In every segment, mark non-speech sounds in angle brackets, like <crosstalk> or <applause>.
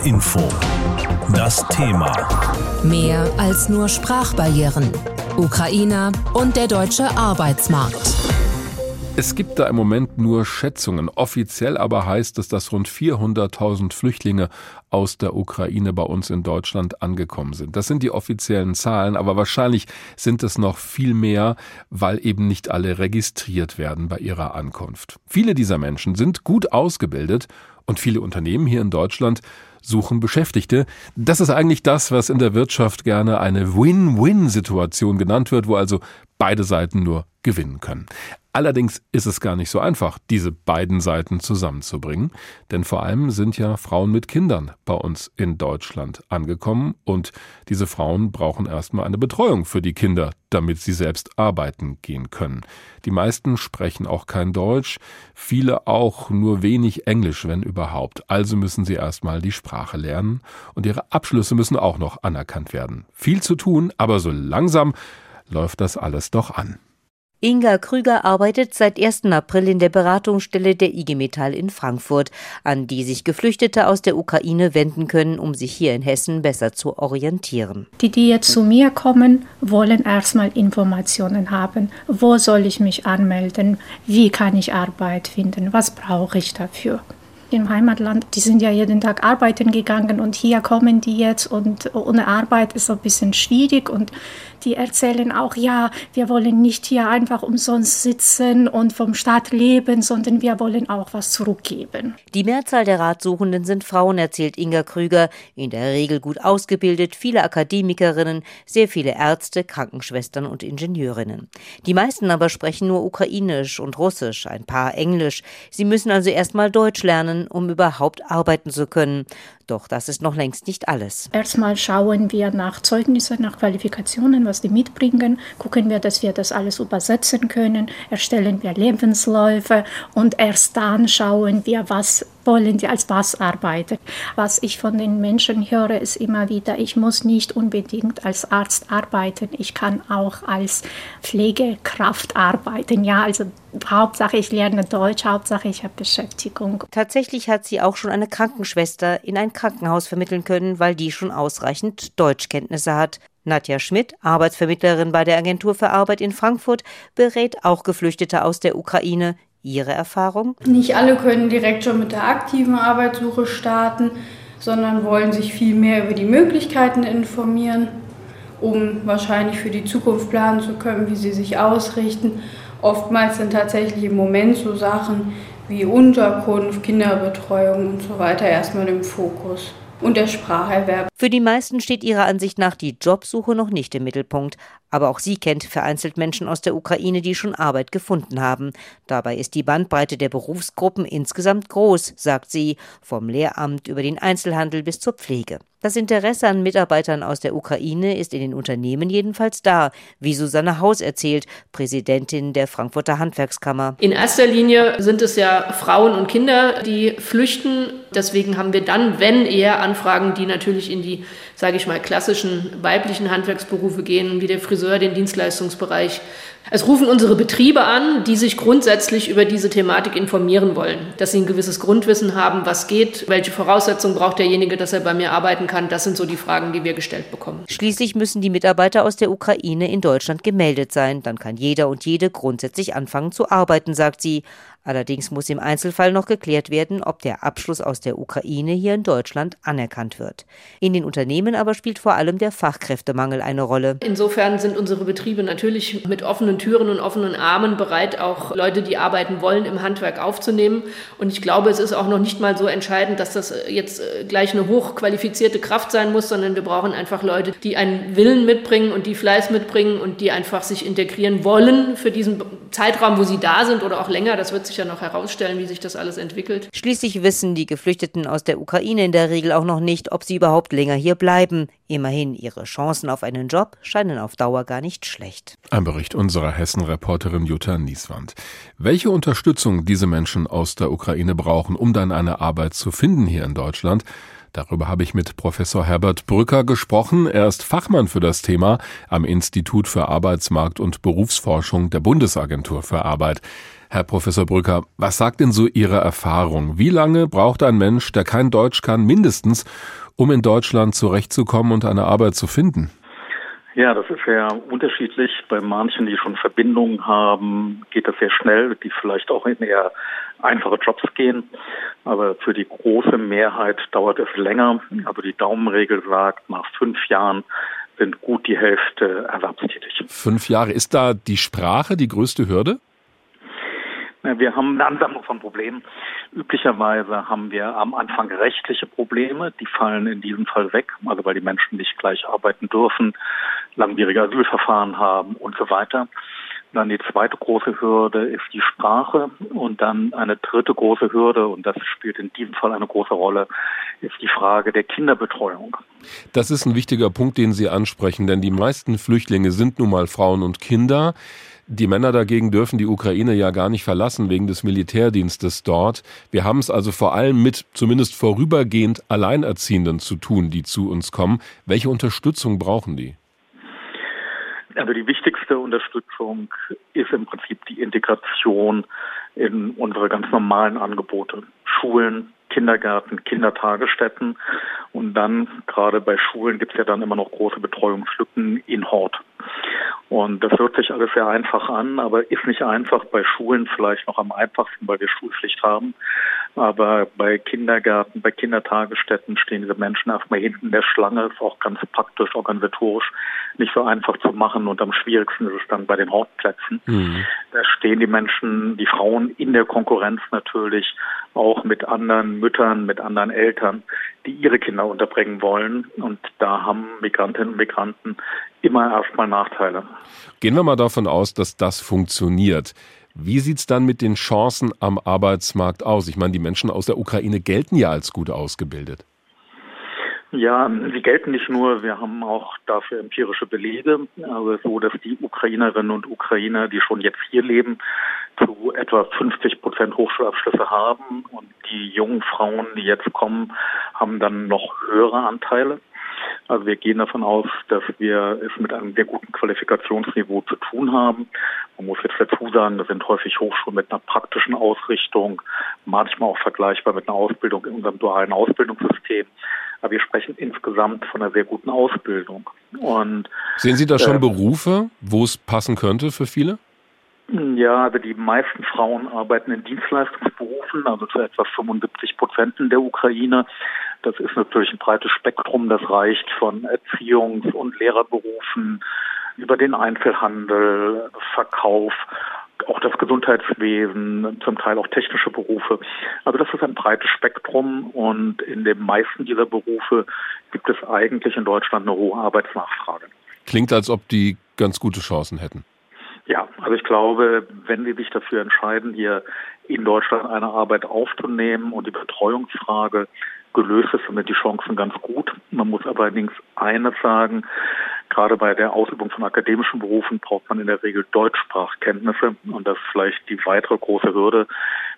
HR Info. Das Thema. Mehr als nur Sprachbarrieren. Ukrainer und der deutsche Arbeitsmarkt. Es gibt da im Moment nur Schätzungen. Offiziell aber heißt es, dass rund 400.000 Flüchtlinge aus der Ukraine bei uns in Deutschland angekommen sind. Das sind die offiziellen Zahlen, aber wahrscheinlich sind es noch viel mehr, weil eben nicht alle registriert werden bei ihrer Ankunft. Viele dieser Menschen sind gut ausgebildet und viele Unternehmen hier in Deutschland suchen Beschäftigte. Das ist eigentlich das, was in der Wirtschaft gerne eine Win-Win-Situation genannt wird, wo also beide Seiten nur gewinnen können. Allerdings ist es gar nicht so einfach, diese beiden Seiten zusammenzubringen, denn vor allem sind ja Frauen mit Kindern bei uns in Deutschland angekommen und diese Frauen brauchen erstmal eine Betreuung für die Kinder, damit sie selbst arbeiten gehen können. Die meisten sprechen auch kein Deutsch, viele auch nur wenig Englisch, wenn überhaupt. Also müssen sie erstmal die Sprache lernen und ihre Abschlüsse müssen auch noch anerkannt werden. Viel zu tun, aber so langsam läuft das alles doch an. Inga Krüger arbeitet seit 1. April in der Beratungsstelle der IG Metall in Frankfurt, an die sich Geflüchtete aus der Ukraine wenden können, um sich hier in Hessen besser zu orientieren. Die, die jetzt zu mir kommen, wollen erstmal Informationen haben. Wo soll ich mich anmelden? Wie kann ich Arbeit finden? Was brauche ich dafür? Im Heimatland, die sind ja jeden Tag arbeiten gegangen und hier kommen die jetzt und ohne Arbeit ist ein bisschen schwierig und die erzählen auch, ja, wir wollen nicht hier einfach umsonst sitzen und vom Staat leben, sondern wir wollen auch was zurückgeben. Die Mehrzahl der Ratsuchenden sind Frauen, erzählt Inga Krüger, in der Regel gut ausgebildet, viele Akademikerinnen, sehr viele Ärzte, Krankenschwestern und Ingenieurinnen. Die meisten aber sprechen nur Ukrainisch und Russisch, ein paar Englisch. Sie müssen also erstmal Deutsch lernen, um überhaupt arbeiten zu können. Doch das ist noch längst nicht alles. Erstmal schauen wir nach Zeugnissen, nach Qualifikationen, was die mitbringen. Gucken wir, dass wir das alles übersetzen können. Erstellen wir Lebensläufe und erst dann schauen wir, was wollen die als was arbeiten. Was ich von den Menschen höre, ist immer wieder, ich muss nicht unbedingt als Arzt arbeiten. Ich kann auch als Pflegekraft arbeiten. Ja, also Hauptsache ich lerne Deutsch, Hauptsache ich habe Beschäftigung. Tatsächlich hat sie auch schon eine Krankenschwester in ein Krankenhaus vermitteln können, weil die schon ausreichend Deutschkenntnisse hat. Nadja Schmidt, Arbeitsvermittlerin bei der Agentur für Arbeit in Frankfurt, berät auch Geflüchtete aus der Ukraine. Ihre Erfahrung? Nicht alle können direkt schon mit der aktiven Arbeitssuche starten, sondern wollen sich viel mehr über die Möglichkeiten informieren, um wahrscheinlich für die Zukunft planen zu können, wie sie sich ausrichten. Oftmals sind tatsächlich im Moment so Sachen wie Unterkunft, Kinderbetreuung und so weiter erstmal im Fokus und der Spracherwerb. Für die meisten steht ihrer Ansicht nach die Jobsuche noch nicht im Mittelpunkt. Aber auch sie kennt vereinzelt Menschen aus der Ukraine, die schon Arbeit gefunden haben. Dabei ist die Bandbreite der Berufsgruppen insgesamt groß, sagt sie, vom Lehramt über den Einzelhandel bis zur Pflege. Das Interesse an Mitarbeitern aus der Ukraine ist in den Unternehmen jedenfalls da, wie Susanne Haus erzählt, Präsidentin der Frankfurter Handwerkskammer. In erster Linie sind es ja Frauen und Kinder, die flüchten. Deswegen haben wir dann, wenn eher Anfragen, die natürlich in die, sage ich mal, klassischen weiblichen Handwerksberufe gehen, wie der Friseur, den Dienstleistungsbereich, es rufen unsere Betriebe an, die sich grundsätzlich über diese Thematik informieren wollen, dass sie ein gewisses Grundwissen haben, was geht, welche Voraussetzungen braucht derjenige, dass er bei mir arbeiten kann. Das sind so die Fragen, die wir gestellt bekommen. Schließlich müssen die Mitarbeiter aus der Ukraine in Deutschland gemeldet sein. Dann kann jeder und jede grundsätzlich anfangen zu arbeiten, sagt sie. Allerdings muss im Einzelfall noch geklärt werden, ob der Abschluss aus der Ukraine hier in Deutschland anerkannt wird. In den Unternehmen aber spielt vor allem der Fachkräftemangel eine Rolle. Insofern sind unsere Betriebe natürlich mit offenen Türen und offenen Armen bereit, auch Leute, die arbeiten wollen, im Handwerk aufzunehmen. Und ich glaube, es ist auch noch nicht mal so entscheidend, dass das jetzt äh, gleich eine hochqualifizierte Kraft sein muss, sondern wir brauchen einfach Leute, die einen Willen mitbringen und die Fleiß mitbringen und die einfach sich integrieren wollen für diesen Zeitraum, wo sie da sind oder auch länger. Das wird sich ja noch herausstellen, wie sich das alles entwickelt. Schließlich wissen die Geflüchteten aus der Ukraine in der Regel auch noch nicht, ob sie überhaupt länger hier bleiben. Immerhin, ihre Chancen auf einen Job scheinen auf Dauer gar nicht schlecht. Ein Bericht unserer Hessen-Reporterin Jutta Nieswand. Welche Unterstützung diese Menschen aus der Ukraine brauchen, um dann eine Arbeit zu finden hier in Deutschland, Darüber habe ich mit Professor Herbert Brücker gesprochen. Er ist Fachmann für das Thema am Institut für Arbeitsmarkt und Berufsforschung der Bundesagentur für Arbeit. Herr Professor Brücker, was sagt denn so Ihre Erfahrung? Wie lange braucht ein Mensch, der kein Deutsch kann, mindestens, um in Deutschland zurechtzukommen und eine Arbeit zu finden? Ja, das ist sehr unterschiedlich. Bei manchen, die schon Verbindungen haben, geht das sehr schnell, die vielleicht auch in eher einfache Jobs gehen. Aber für die große Mehrheit dauert es länger. Also die Daumenregel sagt, nach fünf Jahren sind gut die Hälfte erwerbstätig. Fünf Jahre. Ist da die Sprache die größte Hürde? Wir haben eine Ansammlung von Problemen. Üblicherweise haben wir am Anfang rechtliche Probleme, die fallen in diesem Fall weg, also weil die Menschen nicht gleich arbeiten dürfen, langwierige Asylverfahren haben und so weiter. Dann die zweite große Hürde ist die Sprache und dann eine dritte große Hürde, und das spielt in diesem Fall eine große Rolle, ist die Frage der Kinderbetreuung. Das ist ein wichtiger Punkt, den Sie ansprechen, denn die meisten Flüchtlinge sind nun mal Frauen und Kinder. Die Männer dagegen dürfen die Ukraine ja gar nicht verlassen wegen des Militärdienstes dort. Wir haben es also vor allem mit zumindest vorübergehend Alleinerziehenden zu tun, die zu uns kommen. Welche Unterstützung brauchen die? Also die wichtigste Unterstützung ist im Prinzip die Integration in unsere ganz normalen Angebote. Schulen, Kindergärten, Kindertagesstätten und dann gerade bei Schulen gibt es ja dann immer noch große Betreuungslücken in Hort. Und das hört sich alles sehr einfach an, aber ist nicht einfach. Bei Schulen vielleicht noch am einfachsten, weil wir Schulpflicht haben. Aber bei Kindergärten, bei Kindertagesstätten stehen diese Menschen erstmal hinten in der Schlange. Ist auch ganz praktisch, organisatorisch nicht so einfach zu machen. Und am schwierigsten ist es dann bei den Hortplätzen. Mhm. Da stehen die Menschen, die Frauen in der Konkurrenz natürlich auch mit anderen Müttern, mit anderen Eltern, die ihre Kinder unterbringen wollen. Und da haben Migrantinnen und Migranten immer erstmal Nachteile. Gehen wir mal davon aus, dass das funktioniert. Wie sieht es dann mit den Chancen am Arbeitsmarkt aus? Ich meine, die Menschen aus der Ukraine gelten ja als gut ausgebildet. Ja, sie gelten nicht nur, wir haben auch dafür empirische Belege, also so, dass die Ukrainerinnen und Ukrainer, die schon jetzt hier leben, zu etwa 50 Prozent Hochschulabschlüsse haben und die jungen Frauen, die jetzt kommen, haben dann noch höhere Anteile. Also wir gehen davon aus, dass wir es mit einem sehr guten Qualifikationsniveau zu tun haben. Man muss jetzt dazu sagen, das sind häufig Hochschulen mit einer praktischen Ausrichtung, manchmal auch vergleichbar mit einer Ausbildung in unserem dualen Ausbildungssystem. Aber wir sprechen insgesamt von einer sehr guten Ausbildung. Und sehen Sie da schon äh, Berufe, wo es passen könnte für viele? Ja, also die meisten Frauen arbeiten in Dienstleistungsberufen, also zu etwa 75 Prozent in der Ukraine. Das ist natürlich ein breites Spektrum, das reicht von Erziehungs- und Lehrerberufen über den Einzelhandel, Verkauf, auch das Gesundheitswesen, zum Teil auch technische Berufe. Also das ist ein breites Spektrum und in den meisten dieser Berufe gibt es eigentlich in Deutschland eine hohe Arbeitsnachfrage. Klingt, als ob die ganz gute Chancen hätten. Ja, also ich glaube, wenn Sie sich dafür entscheiden, hier in Deutschland eine Arbeit aufzunehmen und die Betreuungsfrage gelöst ist, sind die Chancen ganz gut. Man muss allerdings eines sagen, gerade bei der Ausübung von akademischen Berufen braucht man in der Regel Deutschsprachkenntnisse und das ist vielleicht die weitere große Hürde.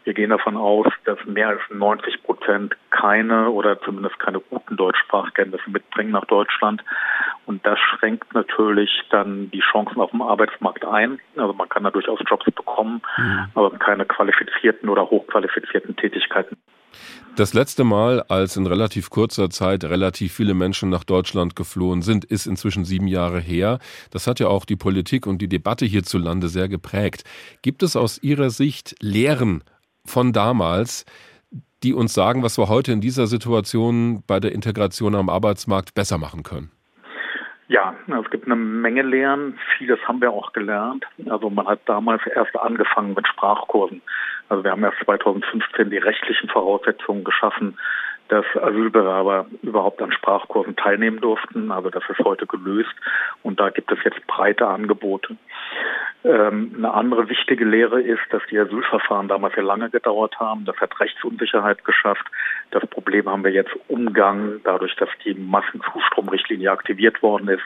Wir gehen davon aus, dass mehr als 90 Prozent keine oder zumindest keine guten Deutschsprachkenntnisse mitbringen nach Deutschland. Und das schränkt natürlich dann die Chancen auf dem Arbeitsmarkt ein. Also man kann da durchaus Jobs bekommen, mhm. aber keine qualifizierten oder hochqualifizierten Tätigkeiten. Das letzte Mal, als in relativ kurzer Zeit relativ viele Menschen nach Deutschland geflohen sind, ist inzwischen sieben Jahre her. Das hat ja auch die Politik und die Debatte hierzulande sehr geprägt. Gibt es aus Ihrer Sicht Lehren von damals, die uns sagen, was wir heute in dieser Situation bei der Integration am Arbeitsmarkt besser machen können? Ja, es gibt eine Menge Lehren. Vieles haben wir auch gelernt. Also man hat damals erst angefangen mit Sprachkursen. Also wir haben erst 2015 die rechtlichen Voraussetzungen geschaffen, dass Asylbewerber überhaupt an Sprachkursen teilnehmen durften. Also das ist heute gelöst und da gibt es jetzt breite Angebote. Ähm, eine andere wichtige Lehre ist, dass die Asylverfahren damals sehr lange gedauert haben. Das hat Rechtsunsicherheit geschafft. Das Problem haben wir jetzt Umgang, dadurch, dass die Massenzustromrichtlinie aktiviert worden ist.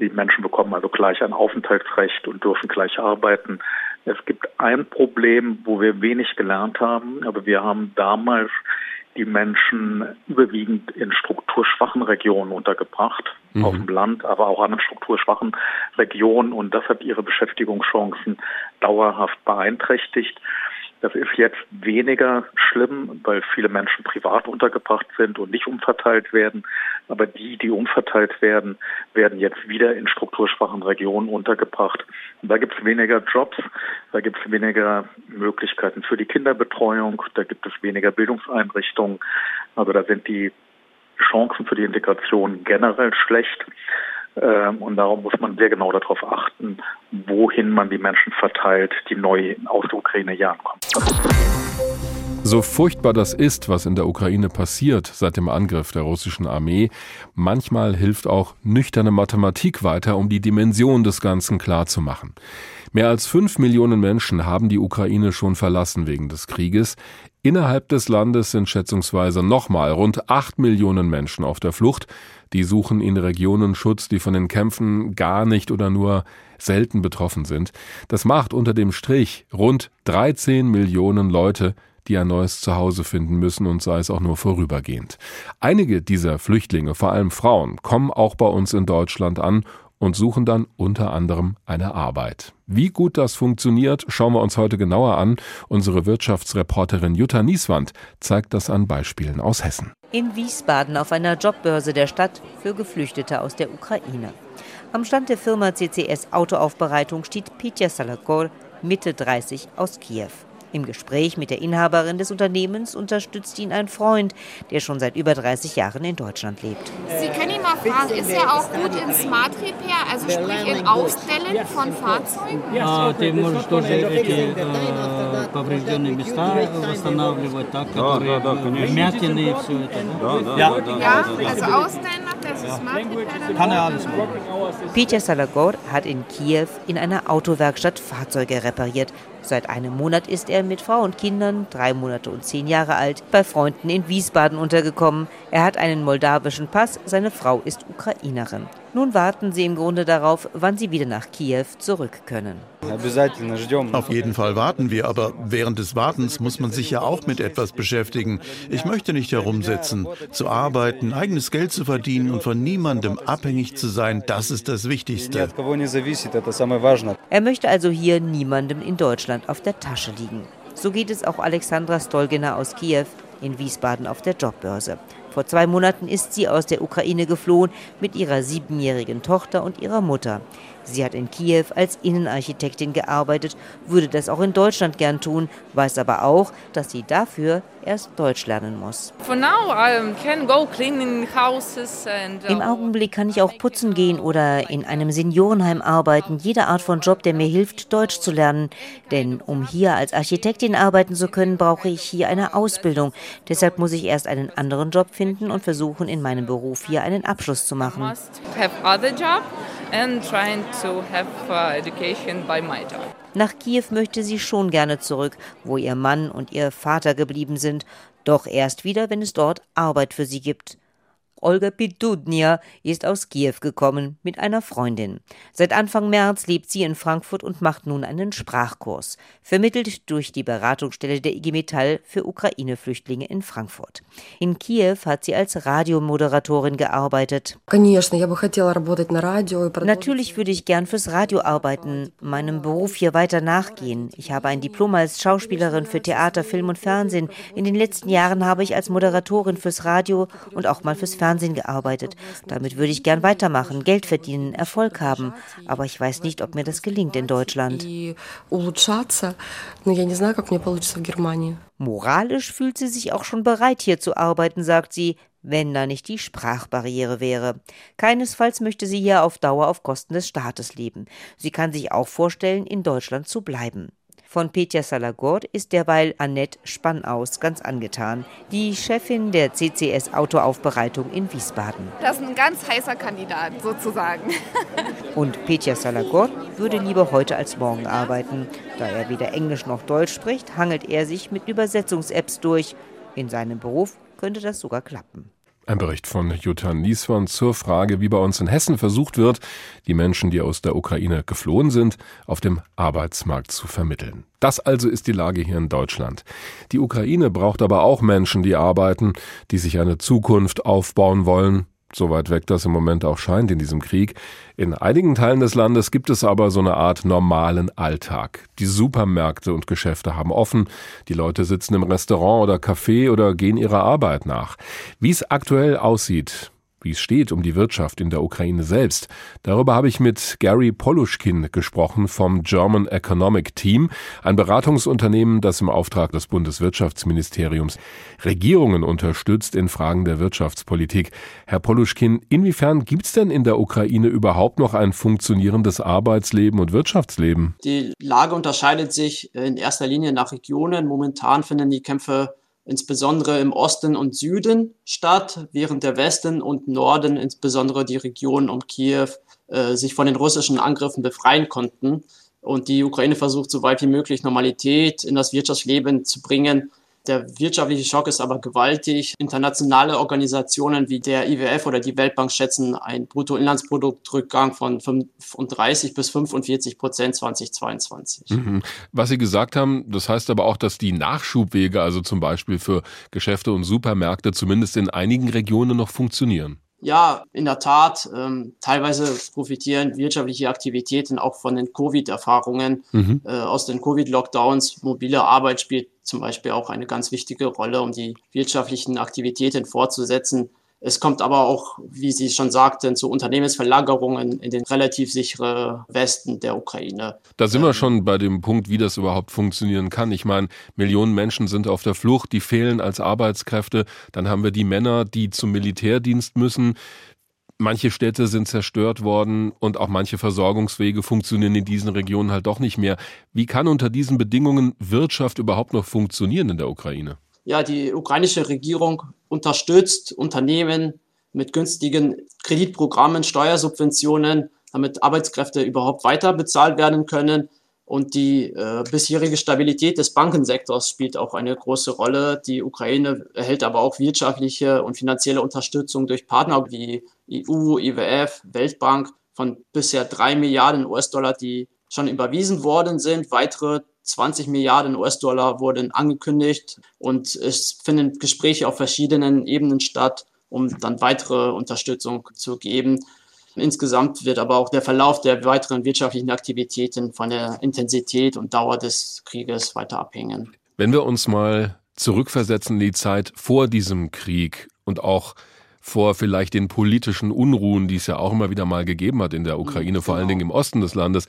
Die Menschen bekommen also gleich ein Aufenthaltsrecht und dürfen gleich arbeiten. Es gibt ein Problem, wo wir wenig gelernt haben, aber wir haben damals die Menschen überwiegend in strukturschwachen Regionen untergebracht, mhm. auf dem Land, aber auch an strukturschwachen Regionen. Und das hat ihre Beschäftigungschancen dauerhaft beeinträchtigt. Das ist jetzt weniger schlimm, weil viele Menschen privat untergebracht sind und nicht umverteilt werden. Aber die, die umverteilt werden, werden jetzt wieder in strukturschwachen Regionen untergebracht. Und da gibt es weniger Jobs, da gibt es weniger Möglichkeiten für die Kinderbetreuung, da gibt es weniger Bildungseinrichtungen. Also da sind die Chancen für die Integration generell schlecht. Ähm, und darum muss man sehr genau darauf achten, wohin man die Menschen verteilt, die neu aus der Ukraine hier ankommen. So furchtbar das ist, was in der Ukraine passiert seit dem Angriff der russischen Armee, manchmal hilft auch nüchterne Mathematik weiter, um die Dimension des Ganzen klarzumachen. Mehr als fünf Millionen Menschen haben die Ukraine schon verlassen wegen des Krieges. Innerhalb des Landes sind schätzungsweise nochmal rund acht Millionen Menschen auf der Flucht. Die suchen in Regionen Schutz, die von den Kämpfen gar nicht oder nur selten betroffen sind. Das macht unter dem Strich rund 13 Millionen Leute, die ein neues Zuhause finden müssen und sei es auch nur vorübergehend. Einige dieser Flüchtlinge, vor allem Frauen, kommen auch bei uns in Deutschland an und suchen dann unter anderem eine Arbeit. Wie gut das funktioniert, schauen wir uns heute genauer an. Unsere Wirtschaftsreporterin Jutta Nieswand zeigt das an Beispielen aus Hessen. In Wiesbaden auf einer Jobbörse der Stadt für Geflüchtete aus der Ukraine. Am Stand der Firma CCS Autoaufbereitung steht Pitya Salakor, Mitte 30 aus Kiew. Im Gespräch mit der Inhaberin des Unternehmens unterstützt ihn ein Freund, der schon seit über 30 Jahren in Deutschland lebt. Sie können ihn mal fragen, ist er auch gut in Smart Repair, also sprich in Ausstellen von Fahrzeugen? Ja, ты можешь тоже эти поврежденные места восстанавливать, так, которые вмятины и все это. Ja, also Ausstellen macht er, also Smart Repair. kann er alles machen. Peter Salagor hat in Kiew in einer Autowerkstatt Fahrzeuge repariert. Seit einem Monat ist er mit Frau und Kindern, drei Monate und zehn Jahre alt, bei Freunden in Wiesbaden untergekommen. Er hat einen moldawischen Pass, seine Frau ist Ukrainerin. Nun warten sie im Grunde darauf, wann sie wieder nach Kiew zurück können. Auf jeden Fall warten wir, aber während des Wartens muss man sich ja auch mit etwas beschäftigen. Ich möchte nicht herumsitzen. Zu arbeiten, eigenes Geld zu verdienen und von niemandem abhängig zu sein, das ist das Wichtigste. Er möchte also hier niemandem in Deutschland auf der Tasche liegen. So geht es auch Alexandra Stolgina aus Kiew in Wiesbaden auf der Jobbörse. Vor zwei Monaten ist sie aus der Ukraine geflohen mit ihrer siebenjährigen Tochter und ihrer Mutter. Sie hat in Kiew als Innenarchitektin gearbeitet, würde das auch in Deutschland gern tun, weiß aber auch, dass sie dafür erst Deutsch lernen muss. Uh, Im Augenblick kann ich auch putzen gehen oder in einem Seniorenheim arbeiten, jede Art von Job, der mir hilft, Deutsch zu lernen. Denn um hier als Architektin arbeiten zu können, brauche ich hier eine Ausbildung. Deshalb muss ich erst einen anderen Job finden und versuchen, in meinem Beruf hier einen Abschluss zu machen and trying to have uh, education by my job. Nach Kiew möchte sie schon gerne zurück, wo ihr Mann und ihr Vater geblieben sind, doch erst wieder, wenn es dort Arbeit für sie gibt. Olga Pidudnia ist aus Kiew gekommen mit einer Freundin. Seit Anfang März lebt sie in Frankfurt und macht nun einen Sprachkurs, vermittelt durch die Beratungsstelle der IG Metall für Ukraine-Flüchtlinge in Frankfurt. In Kiew hat sie als Radiomoderatorin gearbeitet. Natürlich würde ich gern fürs Radio arbeiten, meinem Beruf hier weiter nachgehen. Ich habe ein Diplom als Schauspielerin für Theater, Film und Fernsehen. In den letzten Jahren habe ich als Moderatorin fürs Radio und auch mal fürs Fernsehen Fernsehen gearbeitet. Damit würde ich gern weitermachen, Geld verdienen, Erfolg haben. Aber ich weiß nicht, ob mir das gelingt in Deutschland. Moralisch fühlt sie sich auch schon bereit, hier zu arbeiten, sagt sie, wenn da nicht die Sprachbarriere wäre. Keinesfalls möchte sie hier auf Dauer auf Kosten des Staates leben. Sie kann sich auch vorstellen, in Deutschland zu bleiben. Von Petja Salagor ist derweil Annette Spannaus ganz angetan, die Chefin der CCS Autoaufbereitung in Wiesbaden. Das ist ein ganz heißer Kandidat sozusagen. <laughs> Und Petja Salagor würde lieber heute als morgen arbeiten. Da er weder Englisch noch Deutsch spricht, hangelt er sich mit Übersetzungs-Apps durch. In seinem Beruf könnte das sogar klappen. Ein Bericht von Jutta Nieswan zur Frage, wie bei uns in Hessen versucht wird, die Menschen, die aus der Ukraine geflohen sind, auf dem Arbeitsmarkt zu vermitteln. Das also ist die Lage hier in Deutschland. Die Ukraine braucht aber auch Menschen, die arbeiten, die sich eine Zukunft aufbauen wollen, so weit weg das im Moment auch scheint in diesem Krieg. In einigen Teilen des Landes gibt es aber so eine Art normalen Alltag. Die Supermärkte und Geschäfte haben offen, die Leute sitzen im Restaurant oder Café oder gehen ihrer Arbeit nach. Wie es aktuell aussieht, wie es steht um die Wirtschaft in der Ukraine selbst. Darüber habe ich mit Gary Poluschkin gesprochen vom German Economic Team, ein Beratungsunternehmen, das im Auftrag des Bundeswirtschaftsministeriums Regierungen unterstützt in Fragen der Wirtschaftspolitik. Herr Poluschkin, inwiefern gibt es denn in der Ukraine überhaupt noch ein funktionierendes Arbeitsleben und Wirtschaftsleben? Die Lage unterscheidet sich in erster Linie nach Regionen. Momentan finden die Kämpfe insbesondere im Osten und Süden statt, während der Westen und Norden, insbesondere die Region um Kiew, äh, sich von den russischen Angriffen befreien konnten. Und die Ukraine versucht, so weit wie möglich Normalität in das Wirtschaftsleben zu bringen. Der wirtschaftliche Schock ist aber gewaltig. Internationale Organisationen wie der IWF oder die Weltbank schätzen einen Bruttoinlandsproduktrückgang von 35 bis 45 Prozent 2022. Mhm. Was Sie gesagt haben, das heißt aber auch, dass die Nachschubwege, also zum Beispiel für Geschäfte und Supermärkte, zumindest in einigen Regionen noch funktionieren. Ja, in der Tat. Ähm, teilweise profitieren wirtschaftliche Aktivitäten auch von den Covid-Erfahrungen mhm. äh, aus den Covid-Lockdowns. Mobile Arbeit spielt zum Beispiel auch eine ganz wichtige Rolle, um die wirtschaftlichen Aktivitäten fortzusetzen. Es kommt aber auch, wie Sie schon sagten, zu Unternehmensverlagerungen in den relativ sicheren Westen der Ukraine. Da sind wir ähm, schon bei dem Punkt, wie das überhaupt funktionieren kann. Ich meine, Millionen Menschen sind auf der Flucht, die fehlen als Arbeitskräfte. Dann haben wir die Männer, die zum Militärdienst müssen. Manche Städte sind zerstört worden und auch manche Versorgungswege funktionieren in diesen Regionen halt doch nicht mehr. Wie kann unter diesen Bedingungen Wirtschaft überhaupt noch funktionieren in der Ukraine? ja, die ukrainische Regierung unterstützt Unternehmen mit günstigen Kreditprogrammen, Steuersubventionen, damit Arbeitskräfte überhaupt weiter bezahlt werden können. Und die äh, bisherige Stabilität des Bankensektors spielt auch eine große Rolle. Die Ukraine erhält aber auch wirtschaftliche und finanzielle Unterstützung durch Partner wie EU, IWF, Weltbank von bisher drei Milliarden US-Dollar, die schon überwiesen worden sind. Weitere 20 Milliarden US-Dollar wurden angekündigt und es finden Gespräche auf verschiedenen Ebenen statt, um dann weitere Unterstützung zu geben. Insgesamt wird aber auch der Verlauf der weiteren wirtschaftlichen Aktivitäten von der Intensität und Dauer des Krieges weiter abhängen. Wenn wir uns mal zurückversetzen in die Zeit vor diesem Krieg und auch vor vielleicht den politischen Unruhen, die es ja auch immer wieder mal gegeben hat in der Ukraine, genau. vor allen Dingen im Osten des Landes.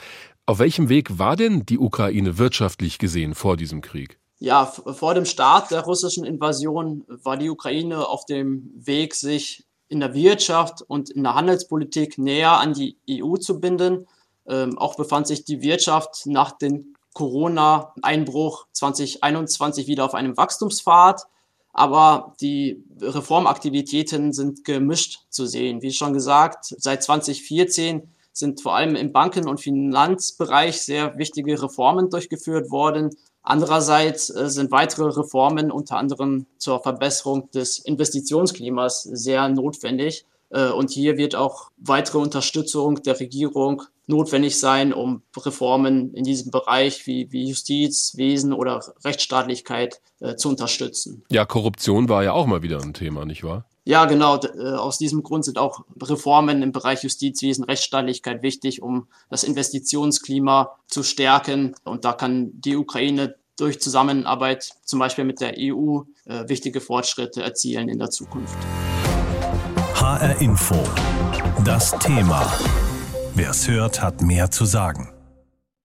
Auf welchem Weg war denn die Ukraine wirtschaftlich gesehen vor diesem Krieg? Ja, vor dem Start der russischen Invasion war die Ukraine auf dem Weg, sich in der Wirtschaft und in der Handelspolitik näher an die EU zu binden. Ähm, auch befand sich die Wirtschaft nach dem Corona-Einbruch 2021 wieder auf einem Wachstumspfad. Aber die Reformaktivitäten sind gemischt zu sehen. Wie schon gesagt, seit 2014 sind vor allem im Banken- und Finanzbereich sehr wichtige Reformen durchgeführt worden. Andererseits äh, sind weitere Reformen unter anderem zur Verbesserung des Investitionsklimas sehr notwendig. Äh, und hier wird auch weitere Unterstützung der Regierung notwendig sein, um Reformen in diesem Bereich wie, wie Justiz, Wesen oder Rechtsstaatlichkeit äh, zu unterstützen. Ja, Korruption war ja auch mal wieder ein Thema, nicht wahr? Ja, genau. Äh, aus diesem Grund sind auch Reformen im Bereich Justizwesen, Rechtsstaatlichkeit wichtig, um das Investitionsklima zu stärken. Und da kann die Ukraine durch Zusammenarbeit zum Beispiel mit der EU äh, wichtige Fortschritte erzielen in der Zukunft. HR Info. Das Thema. Wer es hört, hat mehr zu sagen.